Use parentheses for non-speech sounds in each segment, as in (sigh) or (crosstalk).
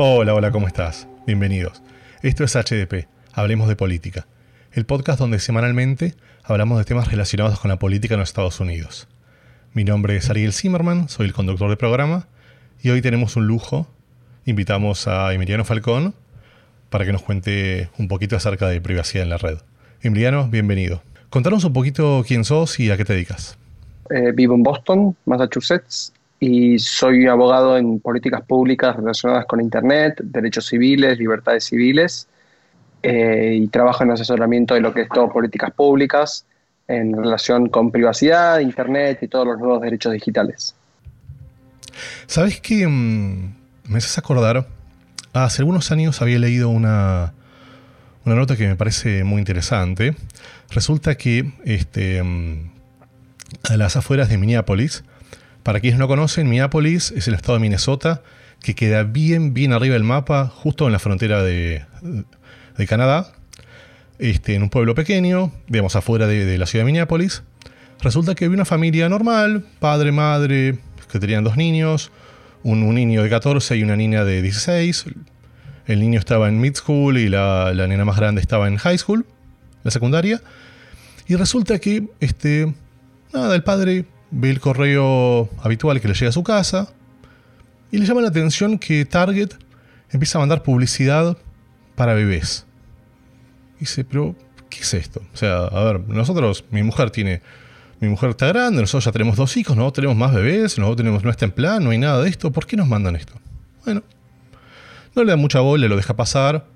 Hola, hola, ¿cómo estás? Bienvenidos. Esto es HDP, Hablemos de Política, el podcast donde semanalmente hablamos de temas relacionados con la política en los Estados Unidos. Mi nombre es Ariel Zimmerman, soy el conductor del programa, y hoy tenemos un lujo. Invitamos a Emiliano Falcón para que nos cuente un poquito acerca de privacidad en la red. Emiliano, bienvenido. Contanos un poquito quién sos y a qué te dedicas. Eh, vivo en Boston, Massachusetts, y soy abogado en políticas públicas relacionadas con Internet, derechos civiles, libertades civiles, eh, y trabajo en asesoramiento de lo que es todo políticas públicas en relación con privacidad, Internet y todos los nuevos derechos digitales. ¿Sabes qué? Mm, me haces acordar, hace algunos años había leído una, una nota que me parece muy interesante. Resulta que este, mm, a las afueras de Minneapolis, para quienes no conocen, Minneapolis es el estado de Minnesota que queda bien, bien arriba del mapa, justo en la frontera de, Canadá, este, en un pueblo pequeño, digamos afuera de, la ciudad de Minneapolis. Resulta que había una familia normal, padre, madre, que tenían dos niños, un, niño de 14 y una niña de 16. El niño estaba en mid school y la, la nena más grande estaba en high school, la secundaria. Y resulta que, este, nada, el padre ve el correo habitual que le llega a su casa y le llama la atención que Target empieza a mandar publicidad para bebés. Dice, pero, ¿qué es esto? O sea, a ver, nosotros, mi mujer tiene, mi mujer está grande, nosotros ya tenemos dos hijos, no tenemos más bebés, nosotros tenemos, no está en plan, no hay nada de esto, ¿por qué nos mandan esto? Bueno, no le da mucha bola, lo deja pasar.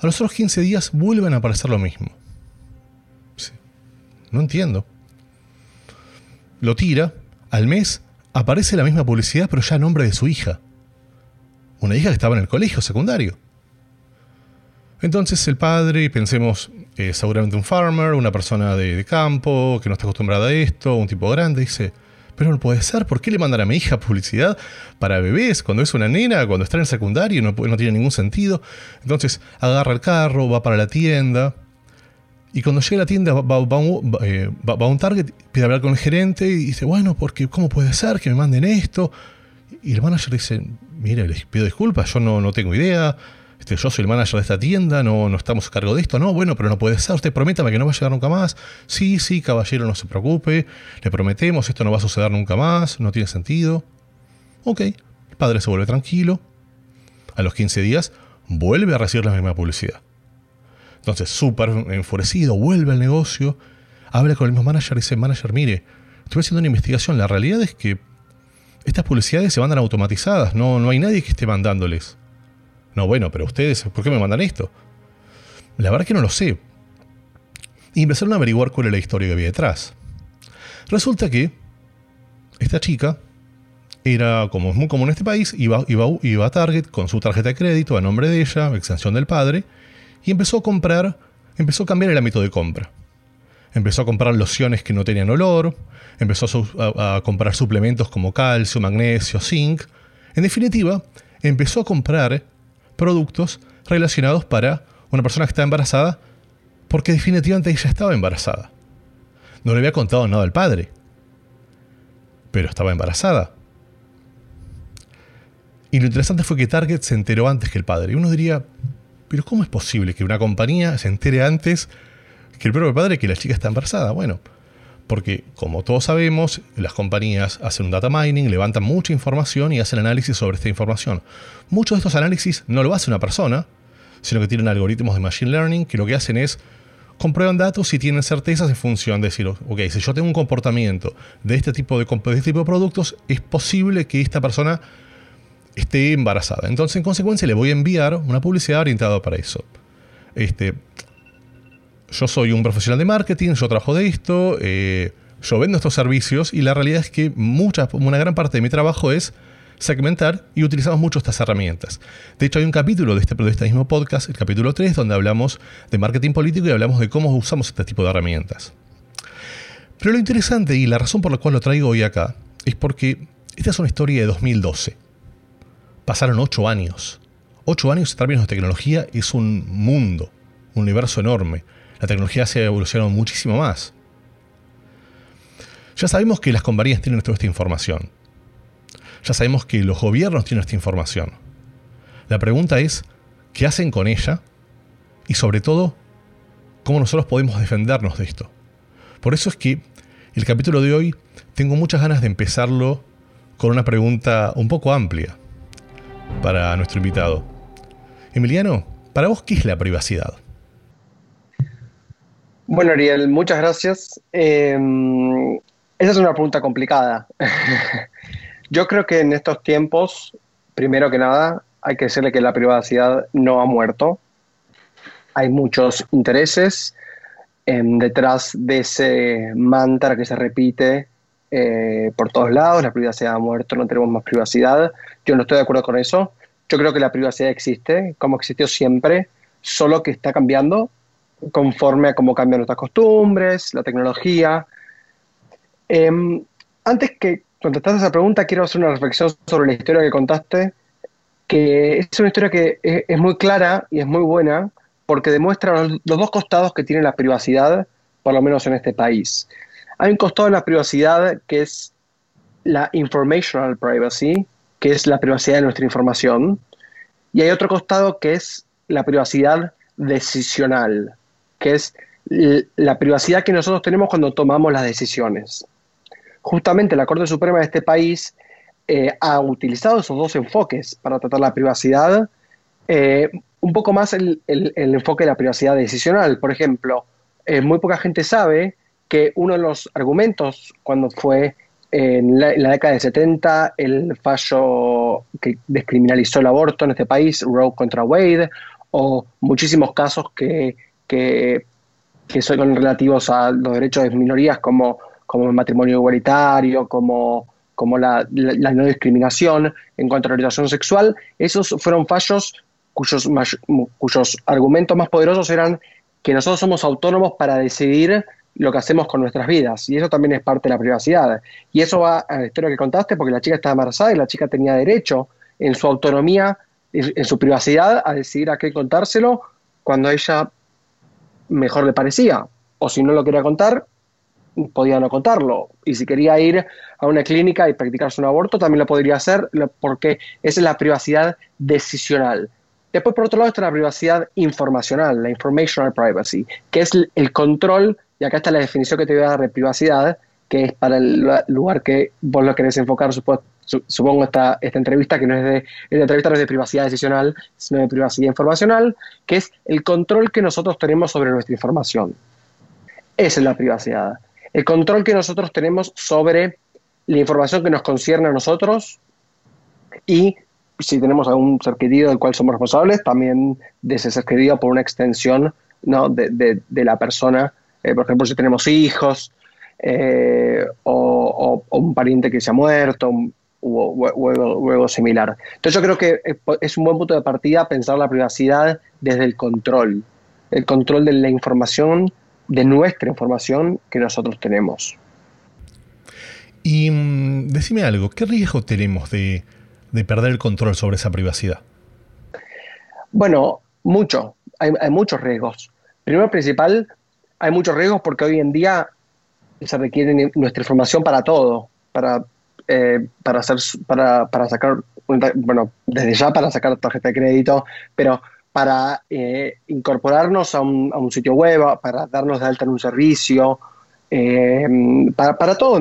A los otros 15 días vuelven a aparecer lo mismo. No entiendo lo tira, al mes aparece la misma publicidad pero ya a nombre de su hija. Una hija que estaba en el colegio secundario. Entonces el padre, pensemos seguramente un farmer, una persona de, campo, que no está acostumbrada a esto, un tipo grande, dice, pero no puede ser, ¿por qué le mandan a mi hija publicidad para bebés cuando es una nena, cuando está en el secundario? No, no tiene ningún sentido. Entonces agarra el carro, va para la tienda, y cuando llega a la tienda, eh, va, a un Target, pide hablar con el gerente y dice, bueno, porque ¿cómo puede ser que me manden esto? Y el manager dice, mire, les pido disculpas, yo no, no tengo idea, este, yo soy el manager de esta tienda, no, no estamos a cargo de esto, no, bueno, pero no puede ser, usted prométame que no va a llegar nunca más. Sí, sí, caballero, no se preocupe, le prometemos, esto no va a suceder nunca más, no tiene sentido. Ok, el padre se vuelve tranquilo, a los 15 días vuelve a recibir la misma publicidad. Entonces, súper enfurecido, vuelve al negocio, habla con el mismo manager y dice, manager, mire, estoy haciendo una investigación, la realidad es que estas publicidades se mandan automatizadas, no, no hay nadie que esté mandándoles. No, bueno, pero ustedes, ¿por qué me mandan esto? La verdad que no lo sé. Y empezaron a averiguar cuál era la historia que había detrás. Resulta que esta chica era, como es muy común en este país, iba, iba, iba a Target con su tarjeta de crédito a nombre de ella, extensión del padre, y empezó a comprar, empezó a cambiar el ámbito de compra. Empezó a comprar lociones que no tenían olor, empezó a, comprar suplementos como calcio, magnesio, zinc. En definitiva, empezó a comprar productos relacionados para una persona que está embarazada porque definitivamente ella estaba embarazada. No le había contado nada al padre, pero estaba embarazada. Y lo interesante fue que Target se enteró antes que el padre. Y uno diría, pero ¿cómo es posible que una compañía se entere antes que el propio padre que la chica está embarazada? Bueno, porque como todos sabemos, las compañías hacen un data mining, levantan mucha información y hacen análisis sobre esta información. Muchos de estos análisis no lo hace una persona, sino que tienen algoritmos de machine learning que lo que hacen es comprueban datos y tienen certezas en función de decir, ok, si yo tengo un comportamiento de este tipo de, de, este tipo de productos, es posible que esta persona esté embarazada. Entonces, en consecuencia, le voy a enviar una publicidad orientada para eso. Este, yo soy un profesional de marketing, yo trabajo de esto, eh, yo vendo estos servicios y la realidad es que mucha, una gran parte de mi trabajo es segmentar y utilizamos mucho estas herramientas. De hecho, hay un capítulo de este, de este mismo podcast, el capítulo 3, donde hablamos de marketing político y hablamos de cómo usamos este tipo de herramientas. Pero lo interesante y la razón por la cual lo traigo hoy acá es porque esta es una historia de 2012 pasaron ocho años. Ocho años en términos de tecnología es un mundo, un universo enorme. La tecnología se ha evolucionado muchísimo más. Ya sabemos que las compañías tienen toda esta información. Ya sabemos que los gobiernos tienen esta información. La pregunta es, ¿qué hacen con ella? Y sobre todo, ¿cómo nosotros podemos defendernos de esto? Por eso es que el capítulo de hoy tengo muchas ganas de empezarlo con una pregunta un poco amplia para nuestro invitado. Emiliano, para vos, ¿qué es la privacidad? Bueno, Ariel, muchas gracias. Eh, esa es una pregunta complicada. (laughs) Yo creo que en estos tiempos, primero que nada, hay que decirle que la privacidad no ha muerto. Hay muchos intereses detrás de ese mantra que se repite eh, por todos lados, la privacidad ha muerto, no tenemos más privacidad. Yo no estoy de acuerdo con eso. Yo creo que la privacidad existe, como existió siempre, solo que está cambiando conforme a cómo cambian nuestras costumbres, la tecnología. Em, antes que contestar esa pregunta, quiero hacer una reflexión sobre la historia que contaste, que es una historia que es, muy clara y es muy buena, porque demuestra los, dos costados que tiene la privacidad, por lo menos en este país. Hay un costado de la privacidad que es la informational privacy, que es la privacidad de nuestra información, y hay otro costado que es la privacidad decisional, que es la privacidad que nosotros tenemos cuando tomamos las decisiones. Justamente la Corte Suprema de este país eh, ha utilizado esos dos enfoques para tratar la privacidad, eh, un poco más el, enfoque de la privacidad decisional. Por ejemplo, eh, muy poca gente sabe que uno de los argumentos cuando fue en la, década de 70 el fallo que descriminalizó el aborto en este país, Roe contra Wade, o muchísimos casos que, que, son relativos a los derechos de minorías como, como el matrimonio igualitario, como, como la, no discriminación en cuanto a la orientación sexual, esos fueron fallos cuyos, cuyos argumentos más poderosos eran que nosotros somos autónomos para decidir lo que hacemos con nuestras vidas. Y eso también es parte de la privacidad. Y eso va a la historia que contaste, porque la chica estaba embarazada y la chica tenía derecho en su autonomía, en su privacidad, a decidir a qué contárselo cuando a ella mejor le parecía. O si no lo quería contar, podía no contarlo. Y si quería ir a una clínica y practicarse un aborto, también lo podría hacer, porque esa es la privacidad decisional. Después, por otro lado, está la privacidad informacional, la informational privacy, que es el control, y acá está la definición que te voy a dar de privacidad, que es para el lugar que vos lo querés enfocar, supongo, esta, esta entrevista, que no es de, esta entrevista no es de privacidad decisional, sino de privacidad informacional, que es el control que nosotros tenemos sobre nuestra información. Esa es la privacidad. El control que nosotros tenemos sobre la información que nos concierne a nosotros y si tenemos algún ser querido del cual somos responsables, también de ese ser querido por una extensión ¿no? de, la persona. Eh, por ejemplo, si tenemos hijos eh, o, un pariente que se ha muerto o, algo, similar. Entonces yo creo que es un buen punto de partida pensar la privacidad desde el control, el control de la información, de nuestra información que nosotros tenemos. Y mm, decime algo, ¿qué riesgo tenemos de de perder el control sobre esa privacidad? Bueno, mucho. Hay, muchos riesgos. Primero principal, hay muchos riesgos porque hoy en día se requiere nuestra información para todo, para, eh, para, hacer, para, para sacar, bueno, desde ya para sacar tarjeta de crédito, pero para eh, incorporarnos a un, a un, sitio web, para darnos de alta en un servicio, eh, para, para, todo,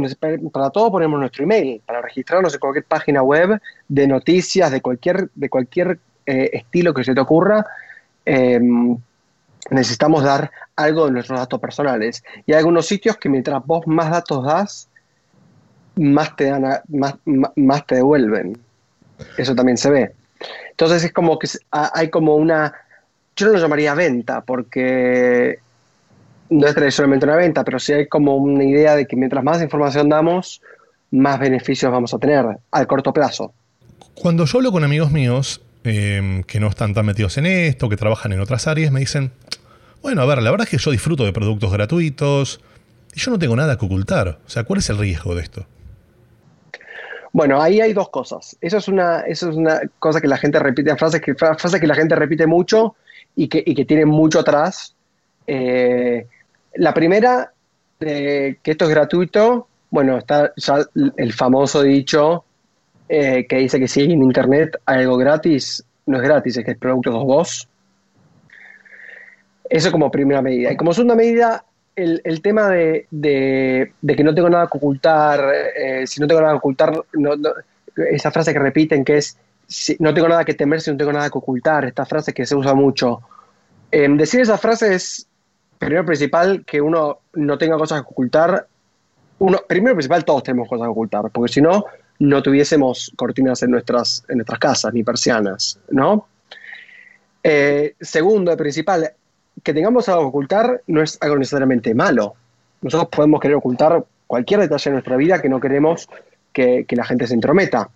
para todo ponemos nuestro email, para registrarnos en cualquier página web de noticias de cualquier, de cualquier eh, estilo que se te ocurra. Em, necesitamos dar algo de nuestros datos personales. Y hay algunos sitios que mientras vos más datos das, más te, dan más, más te devuelven. Eso también se ve. Entonces es como que hay como una, yo no lo llamaría venta, porque no es tradicionalmente una venta, pero sí hay como una idea de que mientras más información damos, más beneficios vamos a tener al corto plazo. Cuando yo hablo con amigos míos em, que no están tan metidos en esto, que trabajan en otras áreas, me dicen, bueno, a ver, la verdad es que yo disfruto de productos gratuitos y yo no tengo nada que ocultar. O sea, ¿cuál es el riesgo de esto? Bueno, ahí hay dos cosas. Eso es una, eso es una cosa que la gente repite, frases que, frases que la gente repite mucho y que, y que tienen mucho atrás. Eh, la primera, que esto es gratuito, bueno, está ya el famoso dicho eh, que dice que si en Internet hay algo gratis, no es gratis, es que el producto sos vos. Eso como primera medida. Y como segunda medida, el, tema de, que no tengo nada que ocultar, eh, si no tengo nada que ocultar, esa frase que repiten que es, no tengo nada que temer si no tengo nada que ocultar, esta frase que se usa mucho. Em, decir esa frase es, primero principal, que uno no tenga cosas que ocultar. Uno, primero principal, todos tenemos cosas que ocultar, porque si no, no tuviésemos cortinas en nuestras, en nuestras casas, ni persianas, ¿no? Eh, segundo, principal, que tengamos algo que ocultar no es algo necesariamente malo. Nosotros podemos querer ocultar cualquier detalle de nuestra vida que no queremos que, la gente se entrometa.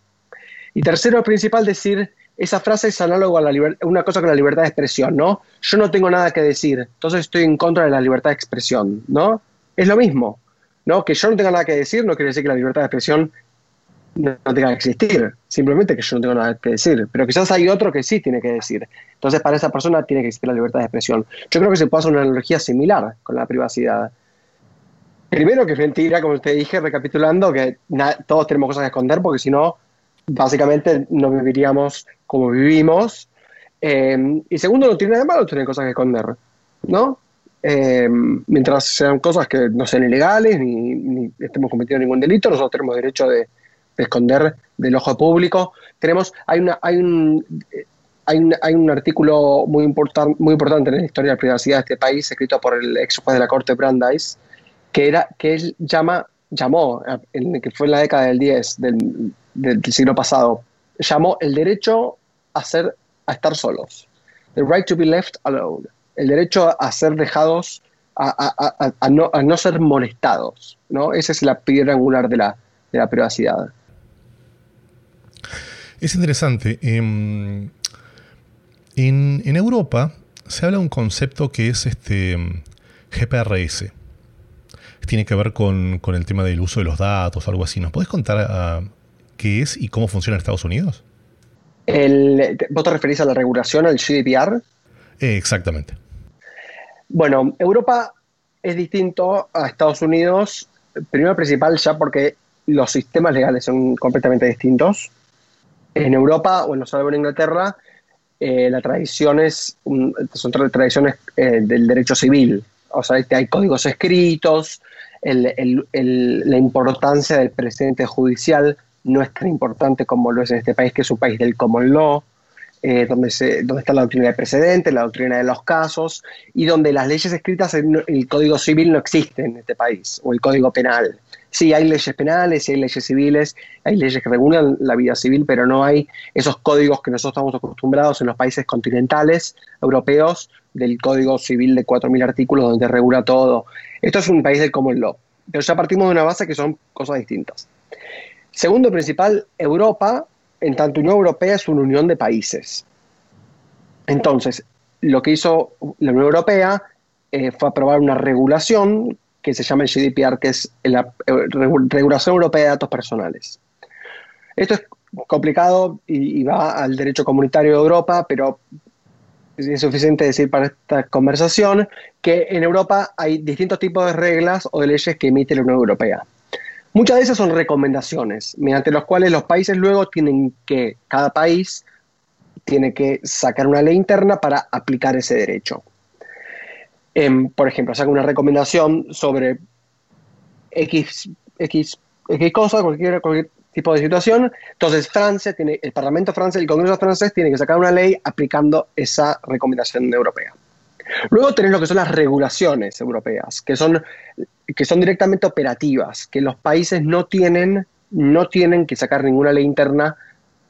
Y tercero, principal, decir, esa frase es análogo a la una cosa con la libertad de expresión, ¿no? Yo no tengo nada que decir, entonces estoy en contra de la libertad de expresión, ¿no? Es lo mismo, ¿no? Que yo no tenga nada que decir no quiere decir que la libertad de expresión no, tenga que existir, simplemente que yo no tengo nada que decir, pero quizás hay otro que sí tiene que decir. Entonces, para esa persona tiene que existir la libertad de expresión. Yo creo que se puede hacer una analogía similar con la privacidad. Primero que es mentira, como te dije, recapitulando, que todos tenemos cosas que esconder, porque si no, básicamente no viviríamos como vivimos. Eh, y segundo, no tiene nada de malo tener cosas que esconder, ¿no? Eh, mientras sean cosas que no sean ilegales ni, estemos cometiendo ningún delito, nosotros tenemos derecho de, esconder del ojo público. Tenemos, hay, una, hay, un, hay, un, hay un artículo muy, important, muy importante en la historia de la privacidad de este país, escrito por el ex juez de la Corte Brandeis, que, era, que él llama, llamó, que fue en la década del 10 del, del, siglo pasado, llamó el derecho a, ser, a estar solos. The right to be left alone. El derecho a ser dejados, a, a, a, no, ser molestados. ¿no? Esa es la piedra angular de la, de la privacidad. Es interesante. Em, en, Europa se habla de un concepto que es este GPRS. Tiene que ver con, el tema del uso de los datos, algo así. ¿Nos podés contar qué es y cómo funciona en Estados Unidos? ¿Vos te referís a la regulación, al GDPR? Eh, exactamente. Bueno, Europa es distinto a Estados Unidos, primero principal ya porque los sistemas legales son completamente distintos en Europa, bueno, salvo en Inglaterra, eh, la tradición es, son tradiciones eh, del derecho civil. O sea, hay códigos escritos, la importancia del presente judicial no es tan importante como lo es en este país, que es un país del common law, eh, donde, donde está la doctrina de precedente, la doctrina de los casos, y donde las leyes escritas en el Código Civil no existen en este país, o el Código Penal. Sí, hay leyes penales, sí hay leyes civiles, hay leyes que regulan la vida civil, pero no hay esos códigos que nosotros estamos acostumbrados en los países continentales europeos del Código Civil de 4.000 artículos donde regula todo. Esto es un país del common law, pero ya partimos de una base que son cosas distintas. Segundo principal, Europa, en tanto Unión Europea, es una unión de países. Entonces, lo que hizo la Unión Europea eh, fue aprobar una regulación que se llama el GDPR, que es la Regulación Europea de Datos Personales. Esto es complicado y, va al derecho comunitario de Europa, pero es suficiente decir para esta conversación que en Europa hay distintos tipos de reglas o de leyes que emite la Unión Europea. Muchas de esas son recomendaciones, mediante las cuales los países luego tienen que, cada país tiene que sacar una ley interna para aplicar ese derecho por ejemplo, saca una recomendación sobre X, X, X cosa, cualquier, cualquier tipo de situación. Entonces, Francia tiene, el Parlamento francés, el Congreso francés tiene que sacar una ley aplicando esa recomendación europea. Luego tenés lo que son las regulaciones europeas, que son, que son directamente operativas, que los países no tienen, no tienen que sacar ninguna ley interna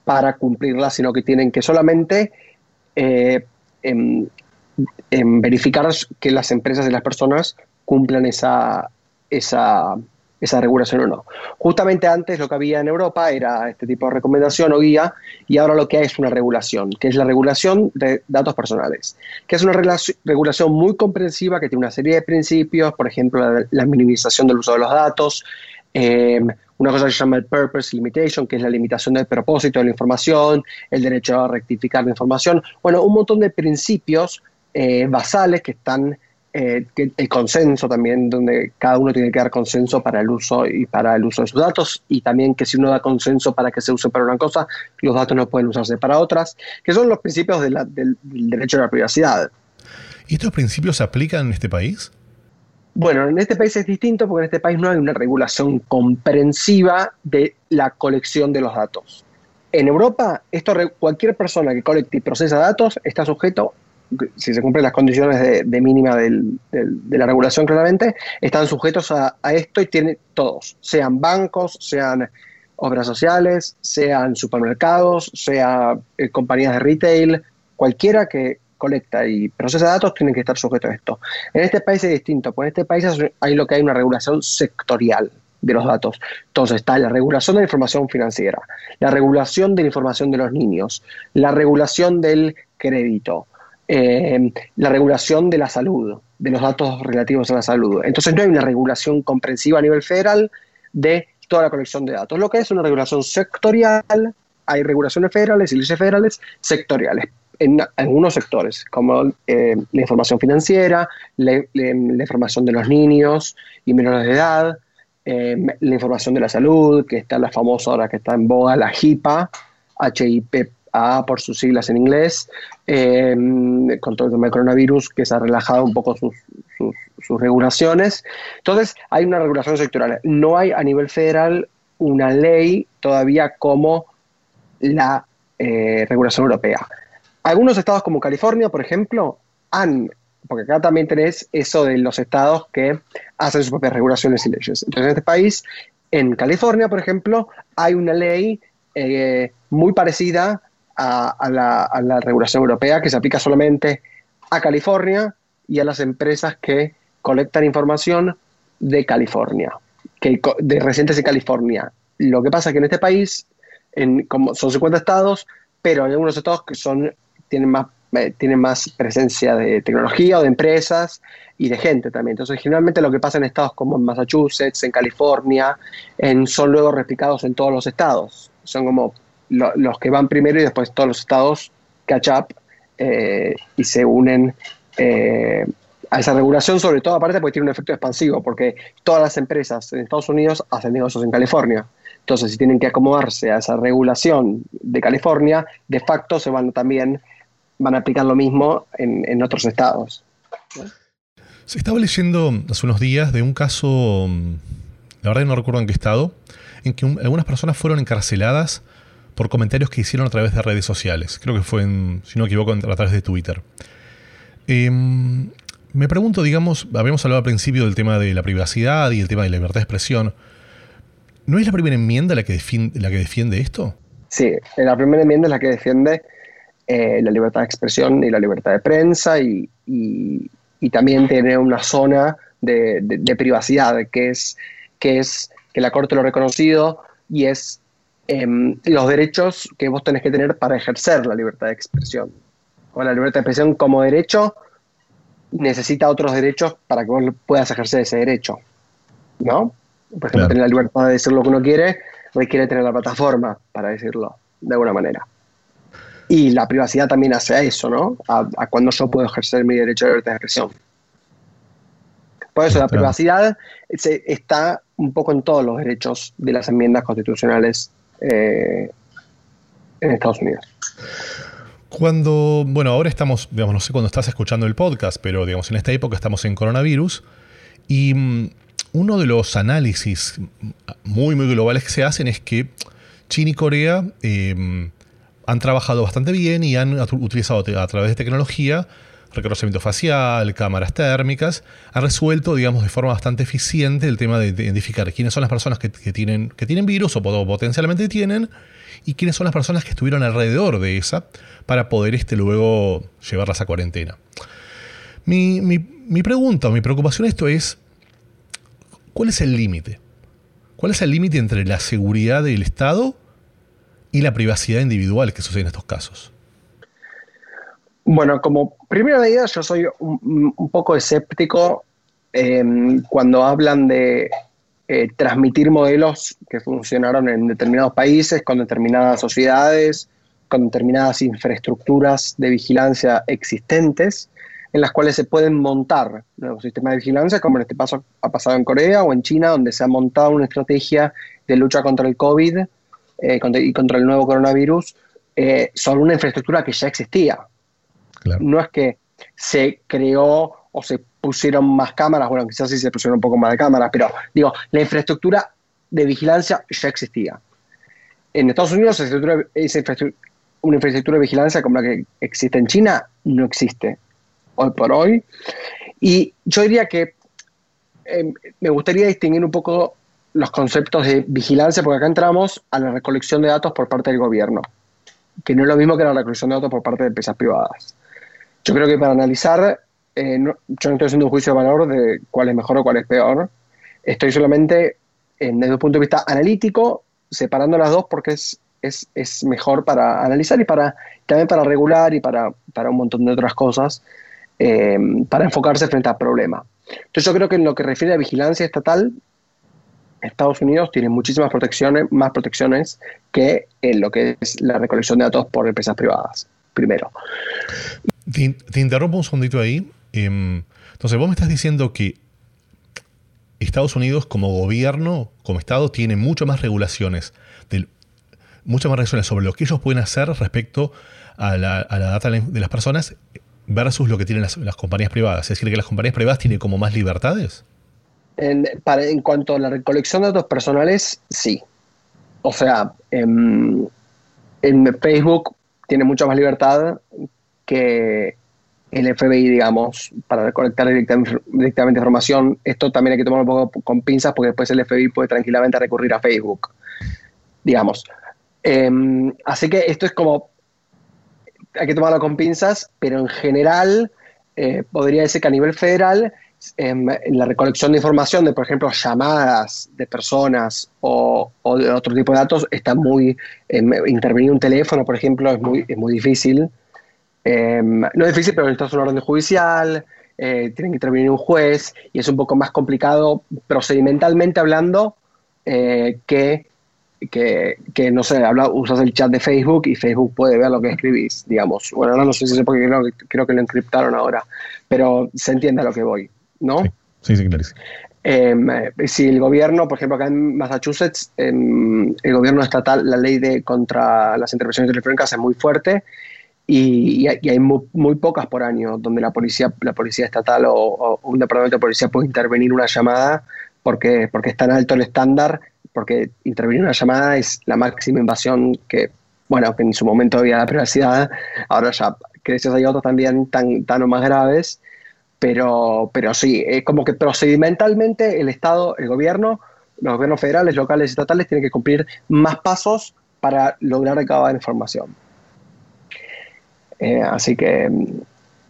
para cumplirla, sino que tienen que solamente eh, em, en verificar que las empresas y las personas cumplan esa, esa, esa regulación o no. Justamente antes lo que había en Europa era este tipo de recomendación o guía y ahora lo que hay es una regulación, que es la regulación de datos personales, que es una regulación muy comprensiva que tiene una serie de principios, por ejemplo, la, minimización del uso de los datos, eh, una cosa que se llama el purpose limitation, que es la limitación del propósito de la información, el derecho a rectificar la información, bueno, un montón de principios eh, basales que están eh, el consenso también, donde cada uno tiene que dar consenso para el uso y para el uso de sus datos, y también que si uno da consenso para que se use para una cosa, los datos no pueden usarse para otras, que son los principios del, del derecho a la privacidad. ¿Y estos principios se aplican en este país? Bueno, en este país es distinto porque en este país no hay una regulación comprensiva de la colección de los datos. En Europa, esto, cualquier persona que colecte y procesa datos está sujeto si se cumplen las condiciones de, mínima de la regulación claramente, están sujetos a, esto y tienen todos, sean bancos, sean obras sociales, sean supermercados, sean eh, compañías de retail, cualquiera que colecta y procesa datos tiene que estar sujeto a esto. En este país es distinto, porque en este país hay lo que hay una regulación sectorial de los datos. Entonces está la regulación de la información financiera, la regulación de la información de los niños, la regulación del crédito, eh, la regulación de la salud, de los datos relativos a la salud. Entonces no hay una regulación comprensiva a nivel federal de toda la colección de datos. Lo que es una regulación sectorial, hay regulaciones federales y leyes federales sectoriales. En, algunos sectores, como eh, la información financiera, la, información de los niños y menores de edad, eh, la información de la salud, que está la famosa ahora que está en boga, la HIPAA, Por sus siglas en inglés, eh, con todo el tema del coronavirus, que se ha relajado un poco sus, regulaciones. Entonces, hay una regulación sectorial. No hay a nivel federal una ley todavía como la eh, regulación europea. Algunos estados como California, por ejemplo, han, porque acá también tenés eso de los estados que hacen sus propias regulaciones y leyes. Entonces, en este país, en California, por ejemplo, hay una ley eh, muy parecida a, la, regulación europea que se aplica solamente a California y a las empresas que colectan información de California, que, de residentes de California. Lo que pasa es que en este país en, como son 50 estados, pero hay algunos estados que son, tienen, más, eh, tienen más presencia de tecnología o de empresas y de gente también. Entonces, generalmente lo que pasa en estados como en Massachusetts, en California, son luego replicados en todos los estados. Son como los que van primero y después todos los estados catch up eh, y se unen eh, a esa regulación, sobre todo aparte porque tiene un efecto expansivo, porque todas las empresas en Estados Unidos hacen negocios en California. Entonces, si tienen que acomodarse a esa regulación de California, de facto se van también, van a aplicar lo mismo en, otros estados. Se estaba leyendo hace unos días de un caso, la verdad no recuerdo en qué estado, en que algunas personas fueron encarceladas por comentarios que hicieron a través de redes sociales. Creo que fue, si no me equivoco, a través de Twitter. Em, me pregunto, digamos, habíamos hablado al principio del tema de la privacidad y el tema de la libertad de expresión. ¿No es la primera enmienda la que defiende, la que defiende esto? Sí, la primera enmienda es la que defiende eh, la libertad de expresión y la libertad de prensa y, también tiene una zona de, privacidad que es, que es que la Corte lo ha reconocido y es Em, los derechos que vos tenés que tener para ejercer la libertad de expresión. O la libertad de expresión como derecho necesita otros derechos para que vos puedas ejercer ese derecho. ¿No? Por ejemplo, tener la libertad de decir lo que uno quiere requiere tener la plataforma para decirlo de alguna manera. Y la privacidad también hace a eso, ¿no? A, cuando yo puedo ejercer mi derecho de libertad de expresión. Por eso la privacidad está un poco en todos los derechos de las enmiendas constitucionales eh, en Estados Unidos. Cuando, bueno, ahora estamos, digamos, no sé cuándo estás escuchando el podcast, pero digamos, en esta época estamos en coronavirus y mm, uno de los análisis muy, muy globales que se hacen es que China y Corea em, han trabajado bastante bien y han utilizado a través de tecnología reconocimiento facial, cámaras térmicas, ha resuelto, digamos, de forma bastante eficiente el tema de, identificar quiénes son las personas que, tienen, que tienen virus o potencialmente tienen y quiénes son las personas que estuvieron alrededor de esa para poder este, luego llevarlas a cuarentena. Mi, mi pregunta o mi preocupación esto es, ¿cuál es el límite? ¿Cuál es el límite entre la seguridad del Estado y la privacidad individual que sucede en estos casos? Bueno, como primera medida yo soy un, poco escéptico em, cuando hablan de eh, transmitir modelos que funcionaron en determinados países, con determinadas sociedades, con determinadas infraestructuras de vigilancia existentes. en las cuales se pueden montar nuevos sistemas de vigilancia, como en este caso ha pasado en Corea o en China, donde se ha montado una estrategia de lucha contra el COVID eh, y contra el nuevo coronavirus eh, sobre una infraestructura que ya existía. No es que se creó o se pusieron más cámaras, bueno, quizás sí se pusieron un poco más de cámaras, pero digo, la infraestructura de vigilancia ya existía. En Estados Unidos esa infraestructura, una infraestructura de vigilancia como la que existe en China no existe hoy por hoy. Y yo diría que em, me gustaría distinguir un poco los conceptos de vigilancia, porque acá entramos a la recolección de datos por parte del gobierno, que no es lo mismo que la recolección de datos por parte de empresas privadas. Yo creo que para analizar, eh, yo no estoy haciendo un juicio de valor de cuál es mejor o cuál es peor, estoy solamente, desde un punto de vista analítico, separando las dos porque es es, mejor para analizar y para también para regular y para, para un montón de otras cosas, eh, para enfocarse frente al problema. Entonces yo creo que en lo que refiere a vigilancia estatal, Estados Unidos tiene muchísimas protecciones, más protecciones que en lo que es la recolección de datos por empresas privadas, primero. Te, interrumpo un segundito ahí. Em, entonces, vos me estás diciendo que Estados Unidos como gobierno, como Estado, tiene mucho más regulaciones del muchas más reacciones sobre lo que ellos pueden hacer respecto a la, data de las personas versus lo que tienen las, compañías privadas. Es decir, que las compañías privadas tienen como más libertades. En, en cuanto a la recolección de datos personales, sí. O sea, en, Facebook tiene mucha más libertad que el FBI, digamos, para recolectar directamente, directamente, información. Esto también hay que tomarlo un poco con pinzas porque después el FBI puede tranquilamente recurrir a Facebook. Digamos, Em, así que esto es como, hay que tomarlo con pinzas, pero en general eh, podría decir que a nivel federal em, la recolección de información de, por ejemplo, llamadas de personas o, de otro tipo de datos está muy, em, intervenir un teléfono, por ejemplo, es muy, es muy difícil. No es difícil, pero necesitas un orden judicial, eh, tiene que intervenir un juez y es un poco más complicado procedimentalmente hablando eh, que que, que, no sé, habla, usas el chat de Facebook y Facebook puede ver lo que escribís, digamos. Bueno, ahora no sé si sé porque creo, creo, que lo encriptaron ahora, pero se entiende a lo que voy, ¿no? Sí, sí, clarísimo. Em, eh, si el gobierno, por ejemplo, acá en Massachusetts, em, el gobierno estatal, la ley de contra las intervenciones electrónicas es muy fuerte y, hay, muy, pocas por año donde la policía, la policía estatal o, o, un departamento de policía puede intervenir una llamada porque, porque es tan alto el estándar porque intervenir una llamada es la máxima invasión que, bueno, que en su momento había la privacidad, ahora ya gracias hay otros también tan, tan o más graves, pero, pero sí, es como que procedimentalmente el Estado, el gobierno, los gobiernos federales, locales y estatales tienen que cumplir más pasos para lograr recabar información. Eh, así que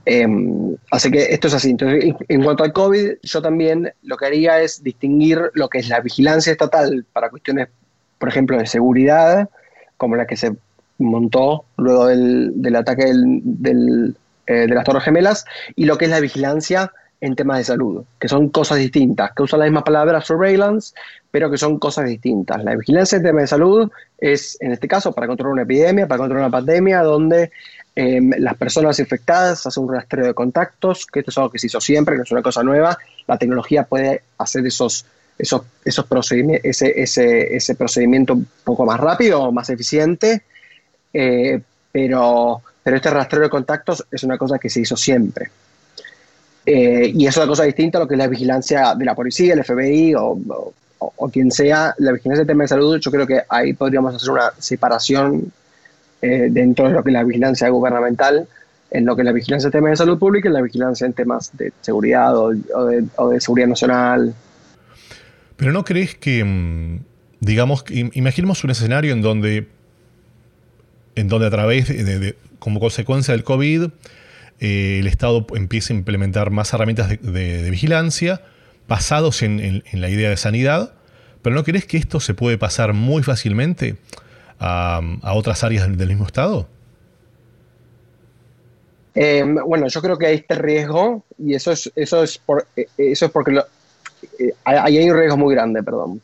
Em, así que esto es así. Entonces, en cuanto al COVID, yo también lo que haría es distinguir lo que es la vigilancia estatal para cuestiones, por ejemplo, de seguridad, como la que se montó luego del, ataque del, eh, de las Torres Gemelas, y lo que es la vigilancia en temas de salud, que son cosas distintas, que usan la misma palabra surveillance, pero que son cosas distintas. La vigilancia en temas de salud es, en este caso, para controlar una epidemia, para controlar una pandemia, donde Em, las personas infectadas hacen un rastreo de contactos, que esto es algo que se hizo siempre, no es una cosa nueva. La tecnología puede hacer esos, esos, esos procedimientos, ese, ese, ese, procedimiento un poco más rápido, más eficiente, eh, pero, pero este rastreo de contactos es una cosa que se hizo siempre. Eh, y es una cosa distinta a lo que es la vigilancia de la policía, el FBI o, o quien sea. La vigilancia del tema de salud, yo creo que ahí podríamos hacer una separación eh, dentro de lo que es la vigilancia gubernamental, en lo que es la vigilancia en temas de salud pública y la vigilancia en temas de seguridad o, de, seguridad nacional. Pero no crees que, mm, digamos, imaginemos un escenario en donde, en donde a través de, como consecuencia del COVID, eh, el Estado empiece a implementar más herramientas de, vigilancia basados en, en, la idea de sanidad, pero ¿no crees que esto se puede pasar muy fácilmente a, otras áreas del, mismo Estado? Eh, bueno, yo creo que hay este riesgo y eso es, eso es, por, eh, eso es porque eh, hay un riesgo muy grande, perdón.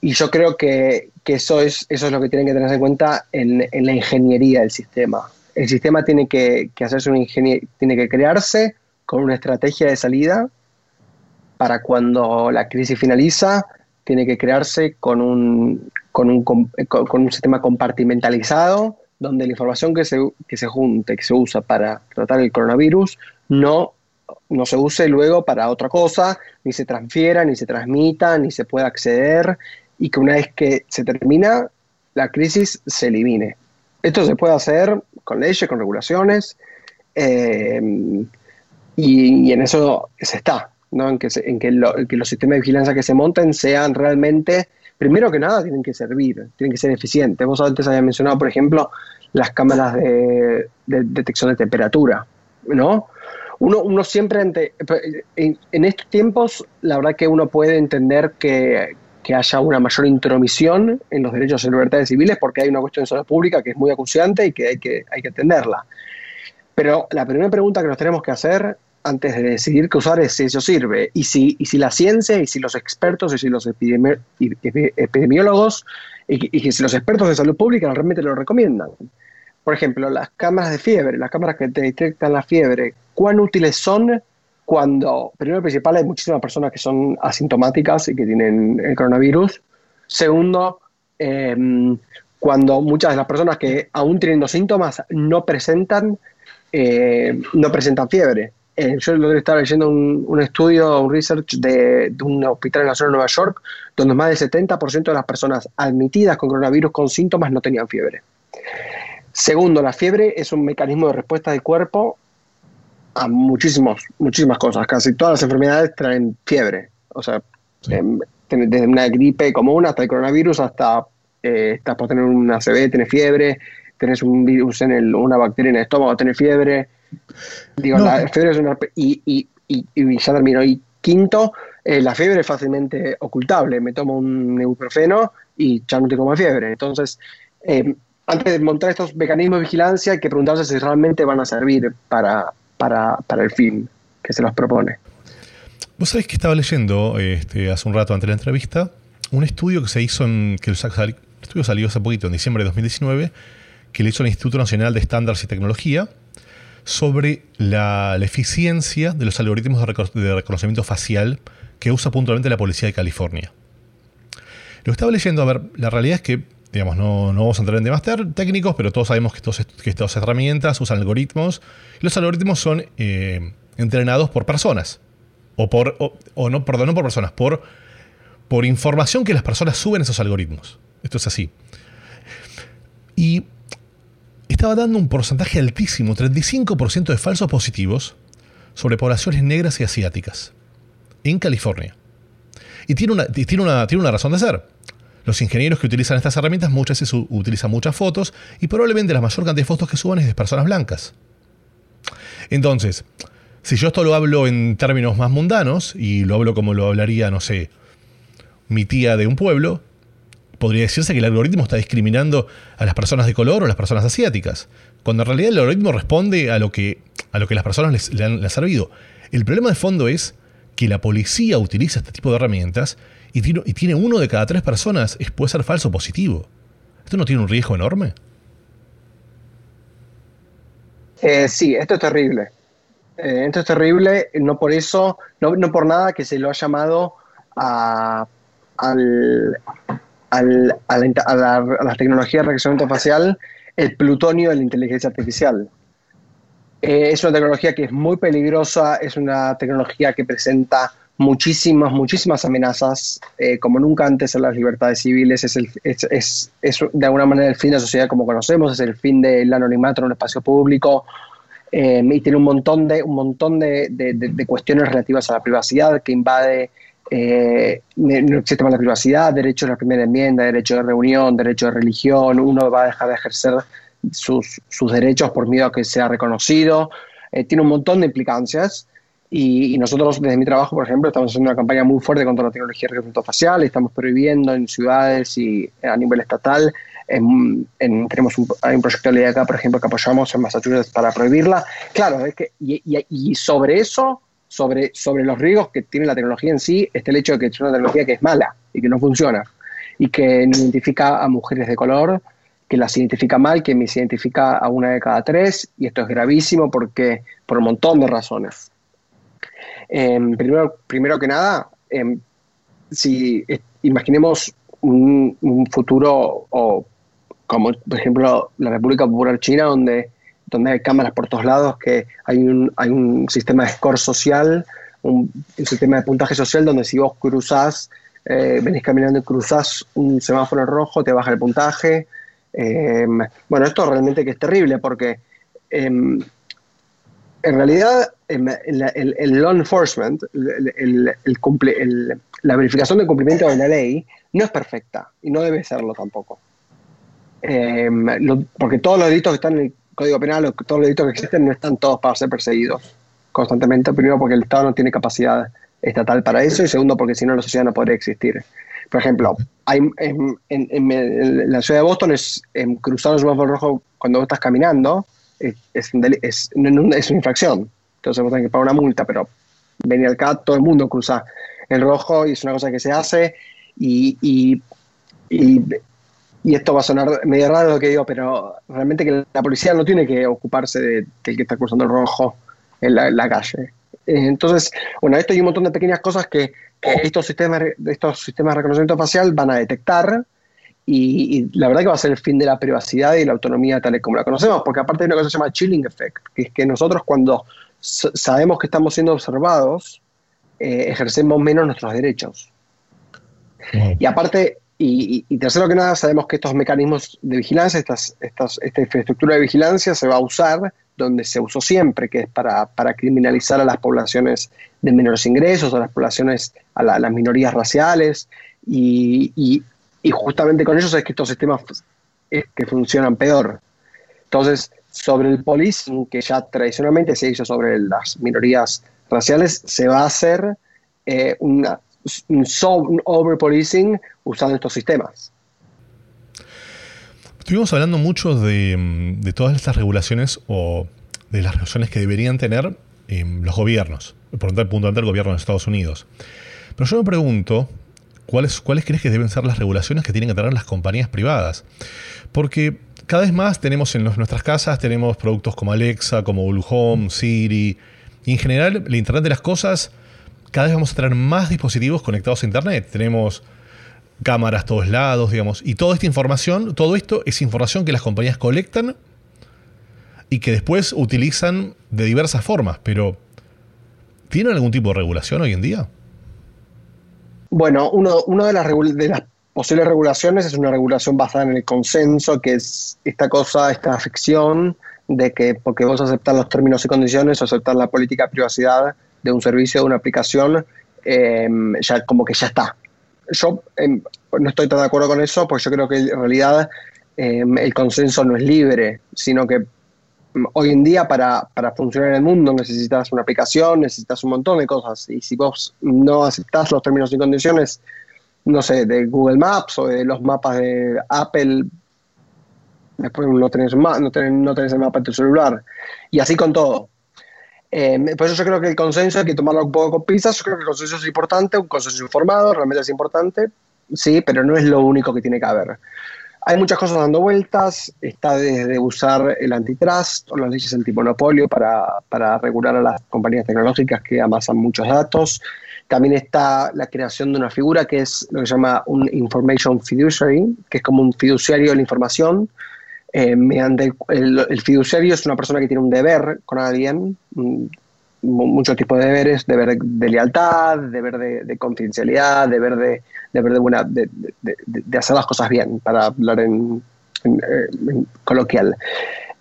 Y yo creo que, que, eso, es, eso es lo que tienen que tener en cuenta en, la ingeniería del sistema. El sistema tiene que, que hacerse una tiene que crearse con una estrategia de salida para cuando la crisis finaliza, tiene que crearse con un, con un, con un sistema compartimentalizado donde la información que se, que se junte, que se usa para tratar el coronavirus, no, no se use luego para otra cosa, ni se transfiera, ni se transmita, ni se pueda acceder, y que una vez que se termina la crisis se elimine. Esto se puede hacer con leyes, con regulaciones, eh, y, en eso se está, ¿no? en, que, en que, los sistemas de vigilancia que se monten sean realmente, primero que nada, tienen que servir, tienen que ser eficientes. Vos antes habías mencionado, por ejemplo, las cámaras de, detección de temperatura, ¿no? Uno, siempre, en, estos tiempos, la verdad que uno puede entender que, que haya una mayor intromisión en los derechos y libertades civiles porque hay una cuestión de salud pública que es muy acuciante y que hay que, hay que atenderla. Pero la primera pregunta que nos tenemos que hacer antes de decidir qué usar es si eso sirve y si, y si la ciencia y si los expertos y si los epidemiólogos y, y si los expertos de salud pública realmente lo recomiendan. Por ejemplo, las cámaras de fiebre, las cámaras que te detectan la fiebre, ¿cuán útiles son cuando, primero y principal, hay muchísimas personas que son asintomáticas y que tienen el coronavirus. Segundo, em, cuando muchas de las personas que aún teniendo síntomas no presentan, eh, no presentan fiebre. Eh, yo lo estaba leyendo un, estudio, un research de, de, un hospital en la zona de Nueva York, donde más del 70% de las personas admitidas con coronavirus con síntomas no tenían fiebre. Segundo, la fiebre es un mecanismo de respuesta del cuerpo a muchísimos, muchísimas cosas. Casi todas las enfermedades traen fiebre. O sea, em, desde una gripe común hasta el coronavirus, hasta eh, estás por tener una CB, tienes fiebre, tenés un virus en el, una bacteria en el estómago, tenés fiebre. Digo, la fiebre es una. Y, y, y, ya termino. Y quinto, eh, la fiebre es fácilmente ocultable. Me tomo un ibuprofeno y ya no tengo más fiebre. Entonces, em, antes de montar estos mecanismos de vigilancia, hay que preguntarse si realmente van a servir para, para, el fin que se nos propone. Vos sabés que estaba leyendo este, hace un rato ante la entrevista un estudio que se hizo en. que el estudio salió hace poquito, en diciembre de 2019, que le hizo el Instituto Nacional de Estándares y Tecnología sobre la, eficiencia de los algoritmos de, reconocimiento facial que usa puntualmente la Policía de California. Lo estaba leyendo, a ver, la realidad es que, digamos, no, no vamos a entrar en temas técnicos, pero todos sabemos que, que estas herramientas usan algoritmos los algoritmos son eh, entrenados por personas. O por. O, no, perdón, no por personas, por, por información que las personas suben a esos algoritmos. Esto es así. Y estaba dando un porcentaje altísimo, 35% de falsos positivos, sobre poblaciones negras y asiáticas. En California. Y tiene una, tiene una, razón de ser. Los ingenieros que utilizan estas herramientas muchas veces utilizan muchas fotos y probablemente la mayor cantidad de fotos que suban es de personas blancas. Entonces, si yo esto lo hablo en términos más mundanos, y lo hablo como lo hablaría, no sé, mi tía de un pueblo, podría decirse que el algoritmo está discriminando a las personas de color o las personas asiáticas, cuando en realidad el algoritmo responde a lo que, a lo que las personas les, le, han, servido. El problema de fondo es que la policía utiliza este tipo de herramientas y tiene, y tiene uno de cada tres personas, es, puede ser falso positivo. ¿Esto no tiene un riesgo enorme? Eh, sí, esto es terrible. Eh, esto es terrible, no por eso, no, por nada que se lo ha llamado a, al, al, a, la, tecnología de reconocimiento facial el plutonio de la inteligencia artificial. Eh, es una tecnología que es muy peligrosa, es una tecnología que presenta muchísimas, muchísimas amenazas, eh, como nunca antes en las libertades civiles. Es, el, es, es, es, de alguna manera el fin de la sociedad como conocemos, es el fin del anonimato en un espacio público. Eh, y tiene un montón, de, un montón de, de, cuestiones relativas a la privacidad que invade eh, el sistema de la privacidad, derechos de la primera enmienda, derecho de reunión, derecho de religión. Uno va a dejar de ejercer sus, derechos por miedo a que sea reconocido. Eh, tiene un montón de implicancias. Y, nosotros, desde mi trabajo, por ejemplo, estamos haciendo una campaña muy fuerte contra la tecnología facial, estamos prohibiendo en ciudades y a nivel estatal. tenemos un, proyecto de ley acá, por ejemplo, que apoyamos en Massachusetts para prohibirla. Claro, y, sobre eso, sobre, sobre los riesgos que tiene la tecnología en sí, está el hecho de que es una tecnología que es mala y que no funciona y que no identifica a mujeres de color, que las identifica mal, que me identifica a una de cada tres, y esto es gravísimo porque por un montón de razones. Em, primero, primero que nada, em, si imaginemos un, futuro o como por ejemplo la República Popular China donde, donde hay cámaras por todos lados, que hay un, hay un sistema de score social, un, sistema de puntaje social donde si vos cruzás, eh, venís caminando y cruzás un semáforo rojo, te baja el puntaje. Em, bueno, esto realmente que es terrible porque en realidad el, law enforcement, la verificación del cumplimiento de la ley, no es perfecta y no debe serlo tampoco. Em, porque todos los delitos que están en el Código Penal todos los delitos que existen no están todos para ser perseguidos constantemente. Primero porque el Estado no tiene capacidad estatal para eso y segundo porque si no la sociedad no podría existir. Por ejemplo, en, la ciudad de Boston es cruzar el semáforo rojo cuando estás caminando es, una infracción. Entonces vos tenés que pagar una multa, pero venía al CAT, todo el mundo cruza el rojo y es una cosa que se hace y, y, y, esto va a sonar medio raro lo que digo, pero realmente que la policía no tiene que ocuparse de, del que está cruzando el rojo en la, calle. Eh, entonces, bueno, esto y un montón de pequeñas cosas que, que estos, sistemas, estos sistemas de reconocimiento facial van a detectar y, la verdad que va a ser el fin de la privacidad y la autonomía tal y como la conocemos, porque aparte hay una cosa que se llama chilling effect, que es que nosotros cuando sabemos que estamos siendo observados, eh, ejercemos menos nuestros derechos. Y aparte, y, tercero que nada, sabemos que estos mecanismos de vigilancia, estas, esta infraestructura de vigilancia se va a usar donde se usó siempre, que es para, para criminalizar a las poblaciones de menores ingresos, a las poblaciones, a, las minorías raciales, y, y justamente con ellos es que estos sistemas que funcionan peor. Entonces, sobre el policing, que ya tradicionalmente se hizo sobre las minorías raciales, se va a hacer eh, una, un, over-policing usando estos sistemas. Estuvimos hablando mucho de, todas estas regulaciones o de las regulaciones que deberían tener los gobiernos, por lo punto el gobierno de Estados Unidos. Pero yo me pregunto, ¿Cuáles, ¿Cuáles crees que deben ser las regulaciones que tienen que tener las compañías privadas? Porque cada vez más tenemos en nuestras casas, tenemos productos como Alexa, como Blue Home, Siri, y en general el Internet de las cosas, cada vez vamos a tener más dispositivos conectados a Internet. Tenemos cámaras todos lados, digamos, y toda esta información, todo esto es información que las compañías colectan y que después utilizan de diversas formas, pero ¿tienen algún tipo de regulación hoy en día? Bueno, uno, una de las, de las posibles regulaciones es una regulación basada en el consenso, que es esta cosa, esta ficción de que porque vos aceptas los términos y condiciones o aceptas la política de privacidad de un servicio, de una aplicación, em, ya como que ya está. Yo em, no estoy tan de acuerdo con eso, porque yo creo que en realidad em, el consenso no es libre, sino que hoy en día para, funcionar en el mundo necesitas una aplicación, necesitas un montón de cosas. Y si vos no aceptás los términos y condiciones, no sé, de Google Maps o de los mapas de Apple, después no tenés, no tenés, no tenés el mapa en tu celular. Y así con todo. Eh, por eso yo creo que el consenso hay que tomarlo un poco con pinzas. Yo creo que el consenso es importante, un consenso informado realmente es importante, sí, pero no es lo único que tiene que haber. Hay muchas cosas dando vueltas, está desde usar el antitrust o las leyes antimonopolio para, para regular a las compañías tecnológicas que amasan muchos datos. También está la creación de una figura que es lo que se llama un information fiduciary, que es como un fiduciario de la información. Eh, el, fiduciario es una persona que tiene un deber con alguien, muchos tipos de deberes, deber de, lealtad, deber de, confidencialidad, deber de, hacer las cosas bien, para hablar en, coloquial.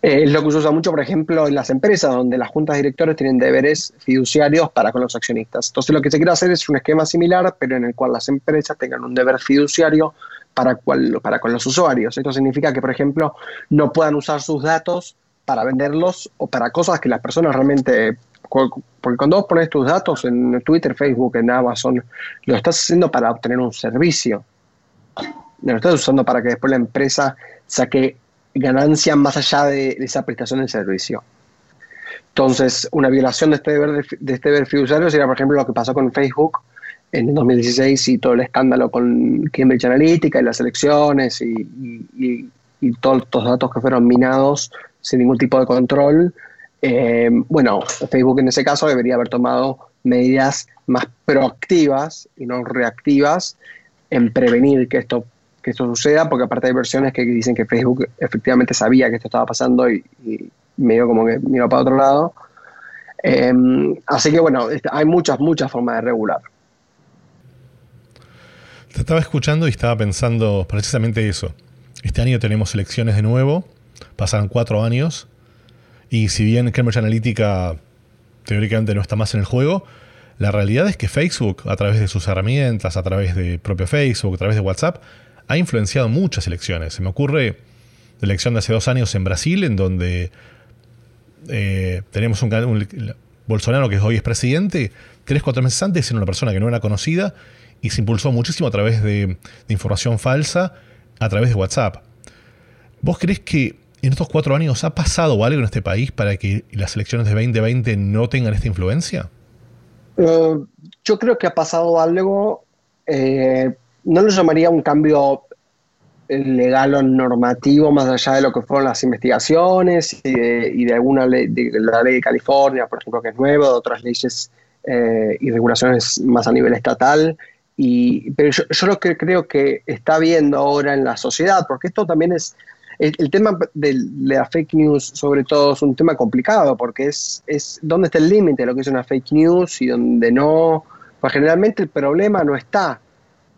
Eh, es lo que se usa mucho, por ejemplo, en las empresas, donde las juntas directores tienen deberes fiduciarios para con los accionistas. Entonces, lo que se quiere hacer es un esquema similar, pero en el cual las empresas tengan un deber fiduciario para, cual, para con los usuarios. Esto significa que, por ejemplo, no puedan usar sus datos para venderlos o para cosas que las personas realmente porque cuando vos pones tus datos en Twitter, Facebook, en Amazon, lo estás haciendo para obtener un servicio. No lo estás usando para que después la empresa saque ganancia más allá de, esa prestación de servicio. Entonces, una violación de este deber, de, este deber fiduciario sería, por ejemplo, lo que pasó con Facebook en 2016 y todo el escándalo con Cambridge Analytica y las elecciones y todos estos datos que fueron minados sin ningún tipo de control eh, bueno, Facebook en ese caso debería haber tomado medidas más proactivas y no reactivas en prevenir que esto, que esto suceda, porque aparte hay versiones que dicen que Facebook efectivamente sabía que esto estaba pasando y, medio como que miró para otro lado. Em, así que bueno, hay muchas, muchas formas de regular. Te estaba escuchando y estaba pensando precisamente eso. Este año tenemos elecciones de nuevo, pasaron cuatro años, y si bien Cambridge Analytica teóricamente no está más en el juego, la realidad es que Facebook, a través de sus herramientas, a través de propio Facebook, a través de WhatsApp, ha influenciado muchas elecciones. Se me ocurre la elección de hace dos años en Brasil, en donde eh, tenemos un, Bolsonaro, que hoy es presidente, tres, cuatro meses antes era una persona que no era conocida y se impulsó muchísimo a través de, información falsa, a través de WhatsApp. ¿Vos crees que en estos cuatro años ha pasado algo en este país para que las elecciones de 2020 no tengan esta influencia? Eh, yo creo que ha pasado algo, eh, no lo llamaría un cambio legal o normativo más allá de lo que fueron las investigaciones y de, alguna ley, de la ley de California, por ejemplo, que es nueva, de otras leyes eh, y regulaciones más a nivel estatal. Y, pero yo, lo que creo que está viendo ahora en la sociedad, porque esto también es el, tema de, la fake news, sobre todo, es un tema complicado porque es, es dónde está el límite de lo que es una fake news y dónde no. Pues generalmente el problema no está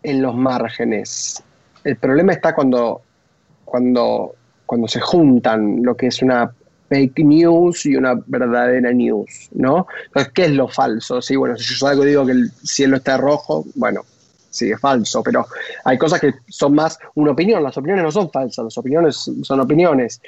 en los márgenes. El problema está cuando, cuando, cuando se juntan lo que es una fake news y una verdadera news, ¿no? Entonces, ¿qué es lo falso? Sí, bueno, si yo salgo y digo que el cielo está rojo, bueno, sí, es falso, pero hay cosas que son más una opinión, las opiniones no son falsas, las opiniones son opiniones.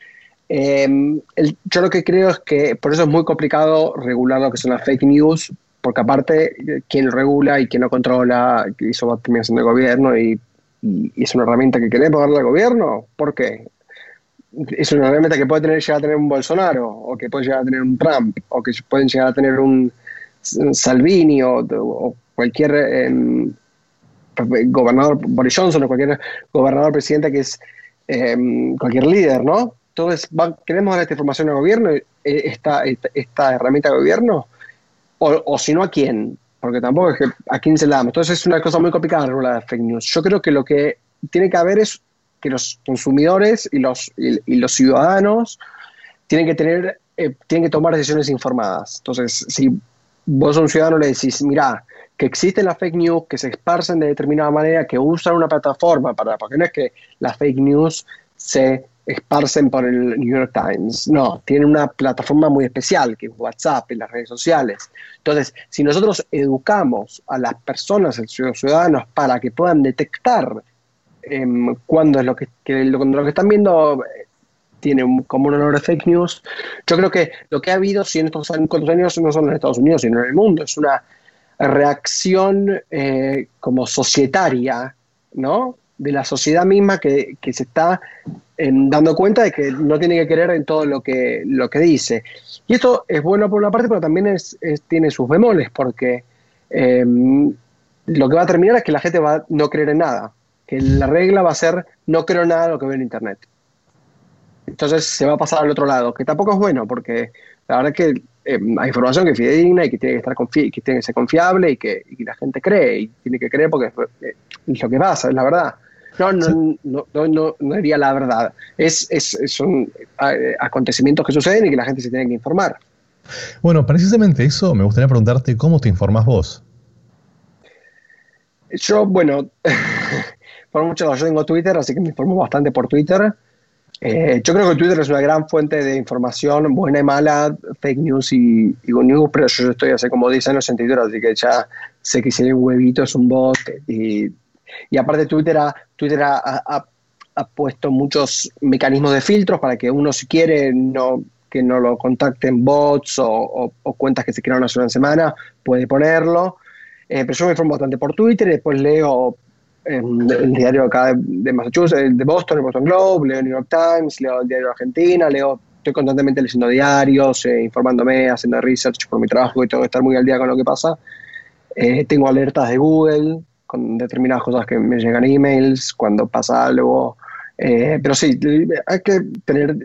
Em, yo lo que creo es que por eso es muy complicado regular lo que son las fake news, porque aparte quien regula y quien no controla, eso va terminar siendo gobierno y, es una herramienta que queremos darle al gobierno, ¿por qué? Es una herramienta que puede tener, llegar a tener un Bolsonaro, o que puede llegar a tener un Trump, o que pueden llegar a tener un Salvini o, cualquier em, gobernador Boris Johnson o cualquier gobernador presidente que es em, cualquier líder, ¿no? Entonces, ¿queremos dar esta información al gobierno, eh, esta, esta, herramienta de gobierno? O, si no, ¿a quién? Porque tampoco es que a quién se la damos. Entonces, es una cosa muy complicada la fake news. Yo creo que lo que tiene que haber es que los consumidores y los, y, los ciudadanos tienen que tener, eh, tienen que tomar decisiones informadas. Entonces, si vos a un ciudadano le decís, mira, que existen las fake news, que se esparcen de determinada manera, que usan una plataforma para, porque no es que las fake news se esparcen por el New York Times, no, tienen una plataforma muy especial, que es WhatsApp y las redes sociales. Entonces, si nosotros educamos a las personas, a los ciudadanos, para que puedan detectar eh, cuándo es lo que, lo, que están viendo eh, tiene como un honor de fake news, yo creo que lo que ha habido, si en estos años no solo en Estados Unidos, sino en el mundo, es una reacción eh, como societaria, ¿no? De la sociedad misma que, se está em, dando cuenta de que no tiene que creer en todo lo que, lo que dice. Y esto es bueno por una parte, pero también es, tiene sus bemoles, porque em, lo que va a terminar es que la gente va a no creer en nada, que la regla va a ser no creo nada de lo que veo en Internet. Entonces se va a pasar al otro lado, que tampoco es bueno, porque la verdad es que eh, hay información que es fidedigna y que tiene que, estar que tiene que ser confiable y que, la gente cree, y tiene que creer porque eh, es lo que pasa, es la verdad. No, no, no, no, no, diría la verdad. Es, es, son eh, acontecimientos que suceden y que la gente se tiene que informar. Bueno, precisamente eso me gustaría preguntarte cómo te informas vos. Yo, bueno, (laughs) mucho yo tengo Twitter, así que me informo bastante por Twitter. Eh, yo creo que Twitter es una gran fuente de información, buena y mala, fake news y, y good news, pero yo estoy hace como 10 años en Twitter, así que ya sé que si hay un huevito es un bot. Y, aparte Twitter, ha, Twitter ha, puesto muchos mecanismos de filtros para que uno si quiere no que no lo contacten bots o, o, cuentas que se crearon hace una semana, puede ponerlo. Eh, pero yo me informo bastante por Twitter y después leo el diario acá de, Massachusetts, de Boston, el Boston Globe, leo el New York Times, leo el diario de Argentina, leo, estoy constantemente leyendo diarios, eh, informándome, haciendo research por mi trabajo y tengo que estar muy al día con lo que pasa. Eh, tengo alertas de Google con determinadas cosas que me llegan emails cuando pasa algo. Eh, pero sí, hay que tener,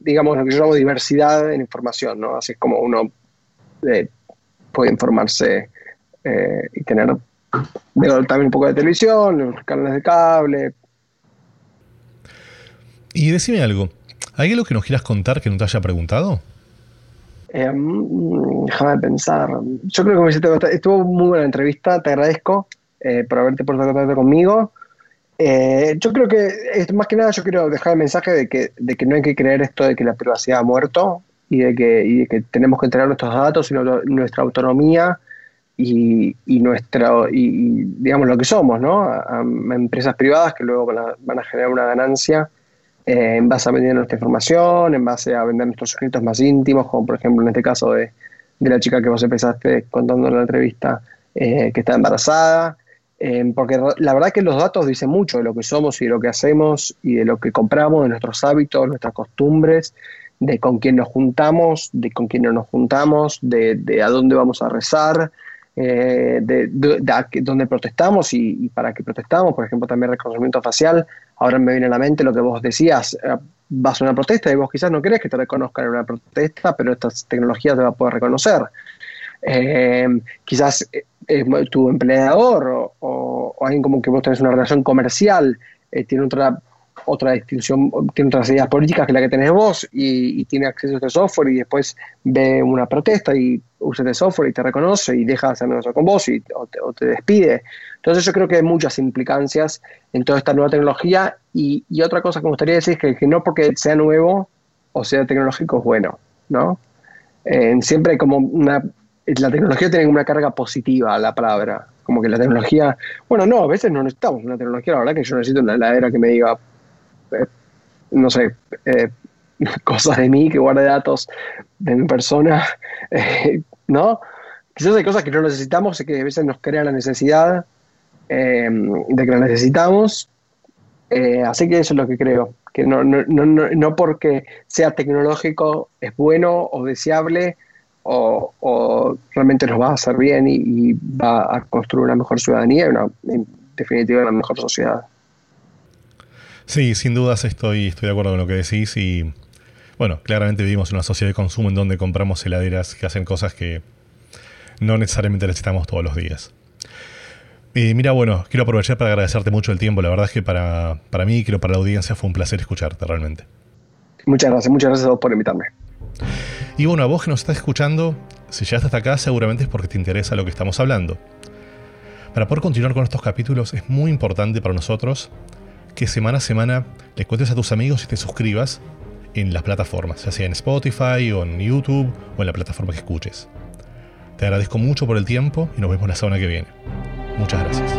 digamos, lo que yo llamo diversidad en información, ¿no? Así es como uno puede informarse y tener también un poco de televisión, canales de cable. Y decime algo, ¿hay algo que nos quieras contar que no te haya preguntado? Eh, déjame pensar. Yo creo que me hiciste, estuvo muy buena entrevista, te agradezco eh, por haberte puesto en contacto conmigo. Eh, yo creo que, más que nada, yo quiero dejar el mensaje de que, de que no hay que creer esto de que la privacidad ha muerto y de que, y de que tenemos que entregar nuestros datos y nuestra autonomía y, y, nuestra, y, digamos lo que somos, ¿no? A, empresas privadas que luego van a, van a generar una ganancia eh, en base a vender nuestra información, en base a vender nuestros secretos más íntimos, como por ejemplo en este caso de, de la chica que vos empezaste contando en la entrevista eh, que está embarazada. Eh, porque la verdad que los datos dicen mucho de lo que somos y de lo que hacemos y de lo que compramos, de nuestros hábitos, nuestras costumbres, de con quién nos juntamos, de con quién no nos juntamos, de a dónde vamos a rezar, eh, de, dónde protestamos y, para qué protestamos. Por ejemplo, también reconocimiento facial. Ahora me viene a la mente lo que vos decías. Eh, vas a una protesta y vos quizás no querés que te reconozcan en una protesta, pero estas tecnologías te va a poder reconocer. quizás tu empleador o, alguien como que vos tenés una relación comercial, eh, tiene otra, otra distinción, tiene otras ideas políticas que la que tenés vos y, tiene acceso a este software y después ve una protesta y usa este software y te reconoce y deja de hacer negocio con vos y, o, te, despide. Entonces yo creo que hay muchas implicancias en toda esta nueva tecnología y, otra cosa que me gustaría decir es que, no porque sea nuevo o sea tecnológico es bueno, ¿no? Eh, siempre hay como una la tecnología tiene una carga positiva la palabra. Como que la tecnología, bueno, no, a veces no necesitamos una tecnología, la verdad que yo necesito una heladera que me diga, eh, no sé, eh, (laughs) cosas de mí, que guarde datos de mi persona, (laughs) eh, ¿no? Quizás hay cosas que no necesitamos y que a veces nos crean la necesidad de que la necesitamos. así que eso es lo que creo, que no, no, no, no porque sea tecnológico es bueno o deseable, o, realmente nos va a hacer bien y, va a construir una mejor ciudadanía y una, en definitiva una mejor sociedad. Sí, sin dudas estoy, estoy de acuerdo con lo que decís y bueno, claramente vivimos en una sociedad de consumo en donde compramos heladeras que hacen cosas que no necesariamente necesitamos todos los días. Y mira, bueno, quiero aprovechar para agradecerte mucho el tiempo. La verdad es que para, para mí y creo para la audiencia fue un placer escucharte realmente. Muchas gracias, muchas gracias a vos por invitarme. Y bueno, a vos que nos estás escuchando, si llegaste hasta acá seguramente es porque te interesa lo que estamos hablando. Para poder continuar con estos capítulos es muy importante para nosotros que semana a semana le cuentes a tus amigos y te suscribas en las plataformas, ya sea en Spotify o en YouTube o en la plataforma que escuches. Te agradezco mucho por el tiempo y nos vemos la semana que viene. Muchas gracias.